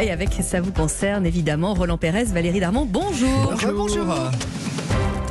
Et avec Ça vous concerne, évidemment, Roland Pérez, Valérie Darmon, bonjour. Bonjour.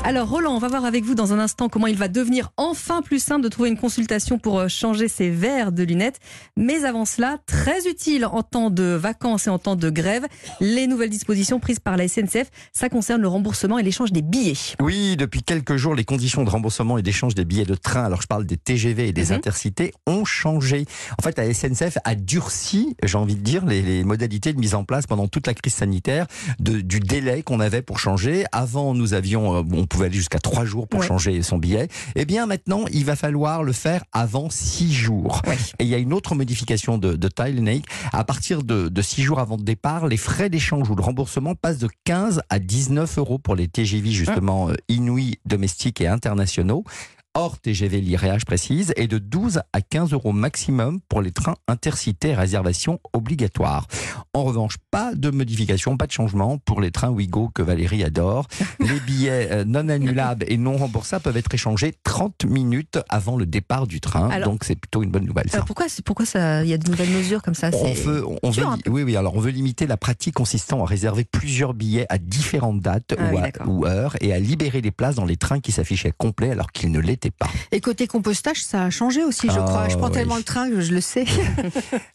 Alors Roland, on va voir avec vous dans un instant comment il va devenir enfin plus simple de trouver une consultation pour euh, changer ses verres de lunettes. Mais avant cela, très utile en temps de vacances et en temps de grève, les nouvelles dispositions prises par la SNCF, ça concerne le remboursement et l'échange des billets. Oui, depuis quelques jours, les conditions de remboursement et d'échange des billets de train, alors je parle des TGV et des Mhm. intercités, ont changé. En fait, la SNCF a durci, j'ai envie de dire, les, les modalités de mise en place pendant toute la crise sanitaire de- du délai qu'on avait pour changer. Avant, nous avions, euh, on pouvait aller jusqu'à trois jours pour Ouais. changer son billet. Eh bien, maintenant, il va falloir le faire avant six jours. Ouais. Et il y a une autre modification de, de. À partir de, de six jours avant le départ, les frais d'échange ou de remboursement passent de 15 à 19 euros pour les TGV justement euh, inouïs, domestiques et internationaux. Hors TGV Liréa, je précise, et de 12 à 15 euros maximum pour les trains intercités réservation obligatoire. En revanche, pas de modification, pas de changement pour les trains Ouigo que Valérie adore. Les billets euh, non annulables et non remboursables peuvent être échangés 30 minutes avant le départ du train. Alors- donc c'est plutôt une bonne nouvelle. Ça. Alors pourquoi, pourquoi ça, il y a de nouvelles mesures comme ça? On veut, on veut, dur, un oui, oui. Alors, on veut limiter la pratique consistant à réserver plusieurs billets à différentes dates Ah ou, oui, à- d'accord. ou heures et à libérer les places dans les trains qui s'affichaient complets alors qu'ils ne l'étaient pas. Et côté compostage, ça a changé aussi, je Ah, crois. Je prends oui. tellement le train que je le sais.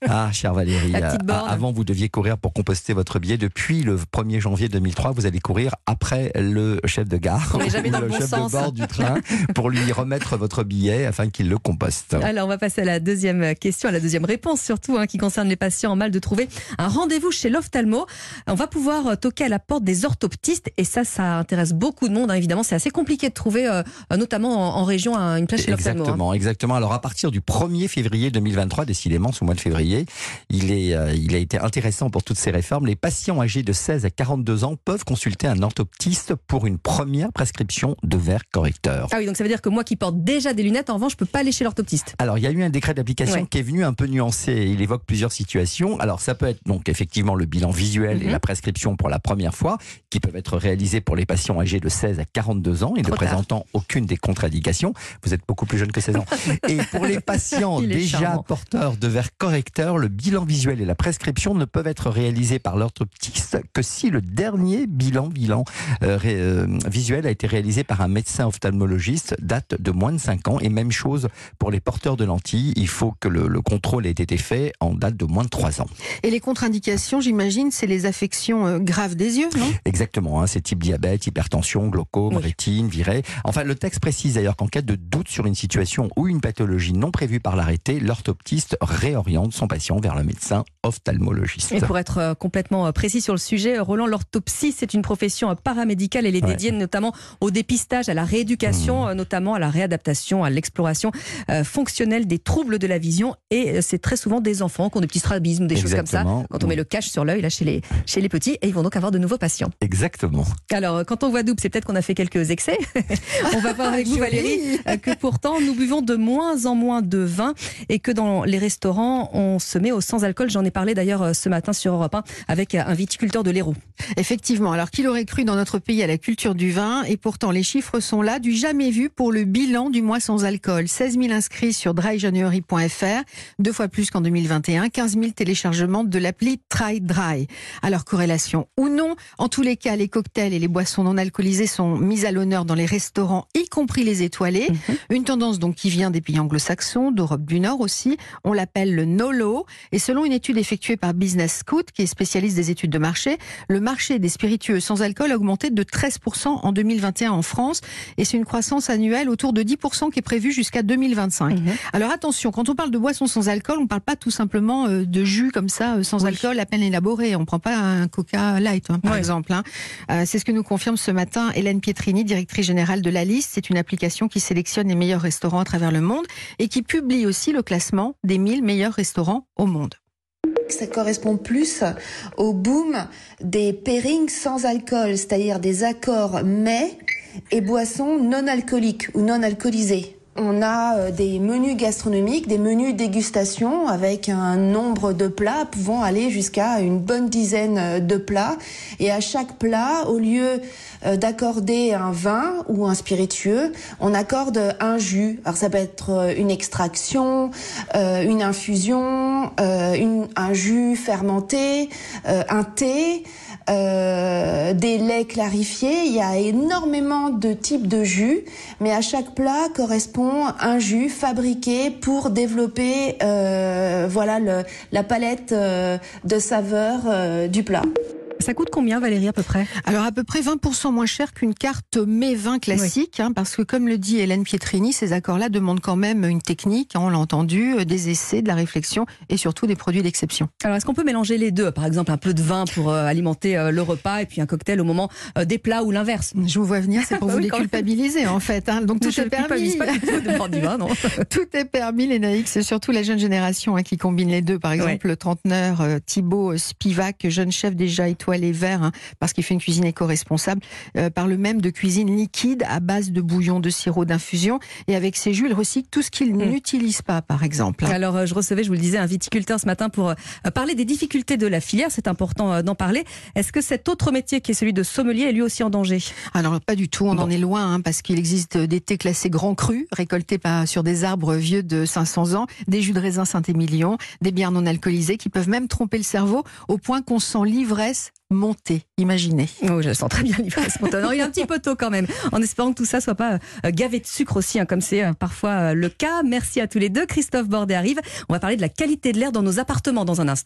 Ah, chère Valérie, euh, avant vous deviez courir pour composter votre billet. Depuis le 1er janvier 2003, vous allez courir après le chef de gare, ou dans le le bon chef sens. de bord du train, pour lui remettre votre billet afin qu'il le composte. Alors, on va passer à la deuxième question, à la deuxième réponse surtout, hein, qui concerne les patients en mal de trouver un rendez-vous chez l'ophtalmo. On va pouvoir euh, toquer à la porte des orthoptistes et ça, ça intéresse beaucoup de monde. hein, évidemment, c'est assez compliqué de trouver, euh, notamment en, en région, un- une place chez hein. Exactement, exactement. Alors à partir du 1er février 2023, décidément ce mois de février, il, est, euh, il a été intéressant pour toutes ces réformes. Les patients âgés de 16 à 42 ans peuvent consulter un orthoptiste pour une première prescription de verres correcteurs. Ah oui, donc ça veut dire que moi qui porte déjà des lunettes, en revanche, je peux pas aller chez l'orthoptiste. Alors, il y a eu un décret d'application Ouais. qui est venu un peu nuancé. Il évoque plusieurs situations. Alors, ça peut être donc effectivement le bilan visuel et Mhm. la prescription pour la première fois, qui peuvent être réalisés pour les patients âgés de 16 à 42 ans et ne tard. présentant aucune des contre-indications. Vous êtes beaucoup plus jeune que 16 ans. et pour les patients déjà charmant. porteurs de verres correcteurs, le bilan visuel et la prescription ne peuvent être réalisés par l'orthoptiste que si le dernier bilan, bilan euh, ré- euh, visuel a été réalisé par un médecin ophtalmologiste, date de moins de 5 ans. Et même chose pour les porteurs de lentilles, il faut que le, le contrôle ait été fait en date de moins de 3 ans. Et les contre-indications, j'imagine, c'est les affections euh, graves des yeux, non? Exactement, hein, c'est type diabète, hypertension, glaucome, Oui. rétine, virée. Enfin, le texte précise d'ailleurs qu'en cas de doute sur une situation ou une pathologie non prévue par l'arrêté, l'orthoptiste réoriente son patient vers le médecin ophtalmologiste. Et pour être euh, complètement euh, précis sur le sujet, euh, Roland, l'orthopsie, c'est une profession paramédicale. Elle est Ouais. dédiée notamment au dépistage, à la rééducation, euh, notamment à la réadaptation, à l'exploration fonctionnelle des troubles de la vision. Et c'est très souvent des enfants qui ont des petits strabismes, des choses comme ça. Quand on met le cache sur l'œil, là, chez les, chez les petits, et ils vont donc avoir de nouveaux patients. Exactement. Alors, quand on voit double, c'est peut-être qu'on a fait quelques excès. on va voir avec vous, Joli. Valérie, euh, que pourtant, nous buvons de moins en moins de vin et que dans les restaurants, on se met au sans-alcool. J'en ai parlé d'ailleurs euh, ce matin sur Europe 1 avec euh, un viticulteur de l'Hérault. Effectivement. Alors, qu'il aurait cru dans notre pays à la culture du vin Et pourtant, les chiffres sont là, du jamais vu pour le bilan du mois sans alcool. 16 000 inscrits sur dryjanuary.fr, deux fois plus qu'en 2021, 15 000 téléchargements de l'appli Try Dry. Alors, corrélation ou non, en tous les cas, les cocktails et les boissons non alcoolisées sont mis à l'honneur dans les restaurants, y compris les étoilés. Une tendance donc qui vient des pays anglo-saxons, d'Europe du Nord aussi. On l'appelle le NOLO. Et selon une étude effectuée par Business Scout, qui est spécialiste des études de marché, le marché des spiritueux sans alcool a augmenté de 13% en 2021 en France. Et c'est une croissance annuelle autour de 10% qui est prévue jusqu'à 2025. Mhm. Alors attention, quand on parle de boissons sans alcool, on ne parle pas tout simplement euh, de jus comme ça, euh, sans Oui. alcool, à peine élaboré. On ne prend pas un Coca Light, hein, par exemple. hein. Euh, c'est ce que nous confirme ce matin Hélène Pietrini, directrice générale de la liste. C'est une application qui sélectionne les meilleurs restaurants à travers le monde et qui publie aussi le classement des 1000 meilleurs restaurants au monde. Ça correspond plus au boom des pairings sans alcool, c'est-à-dire des accords mets et boissons non alcooliques ou non alcoolisées. On a euh, des menus gastronomiques, des menus dégustation avec un nombre de plats pouvant aller jusqu'à une bonne dizaine euh, de plats. Et à chaque plat, au lieu euh, d'accorder un vin ou un spiritueux, on accorde un jus. Alors ça peut être une extraction, une infusion, un jus fermenté, un thé. Des laits clarifiés. Il y a énormément de types de jus, mais à chaque plat correspond un jus fabriqué pour développer euh, voilà la palette euh, de saveurs euh, du plat. Ça coûte combien, Valérie, à peu près? Alors, à peu près 20% moins cher qu'une carte mets vin classique, hein, parce que comme le dit Hélène Pietrini, ces accords-là demandent quand même une technique, hein, on l'a entendu, euh, des essais, de la réflexion et surtout des produits d'exception. Alors, est-ce qu'on peut mélanger les deux? Par exemple, un peu de vin pour euh, alimenter euh, le repas et puis un cocktail au moment des plats ou l'inverse? Je vous vois venir, c'est pour vous déculpabiliser en fait. Hein. Donc, tout est permis. Pas du tout de vin, non tout est permis, les naïcs. C'est surtout la jeune génération qui combine les deux. Par exemple, le trentenaire Thibaut Spivak, jeune chef déjà étoilé les verts, hein, parce qu'il fait une cuisine éco-responsable, euh, parle même de cuisine liquide à base de bouillon, de sirop, d'infusion. Et avec ses jus, il recycle tout ce qu'il hmm. n'utilise pas, par exemple. Alors, euh, je recevais, je vous le disais, un viticulteur ce matin pour euh, parler des difficultés de la filière. C'est important d'en parler. Est-ce que cet autre métier qui est celui de sommelier est lui aussi en danger? Alors, pas du tout. On en est loin, hein, parce qu'il existe des thés classés grands crus, récoltés par, sur des arbres vieux de 500 ans, des jus de raisin Saint-Émilion, des bières non alcoolisées qui peuvent même tromper le cerveau au point qu'on sent l'ivresse monter. Imaginez. Oh, je sens très bien l'ivresse Il est un petit peu tôt quand même, en espérant que tout ça soit pas euh, gavé de sucre aussi, hein, comme c'est euh, parfois euh, le cas. Merci à tous les deux. Christophe Bordet arrive. On va parler de la qualité de l'air dans nos appartements dans un instant.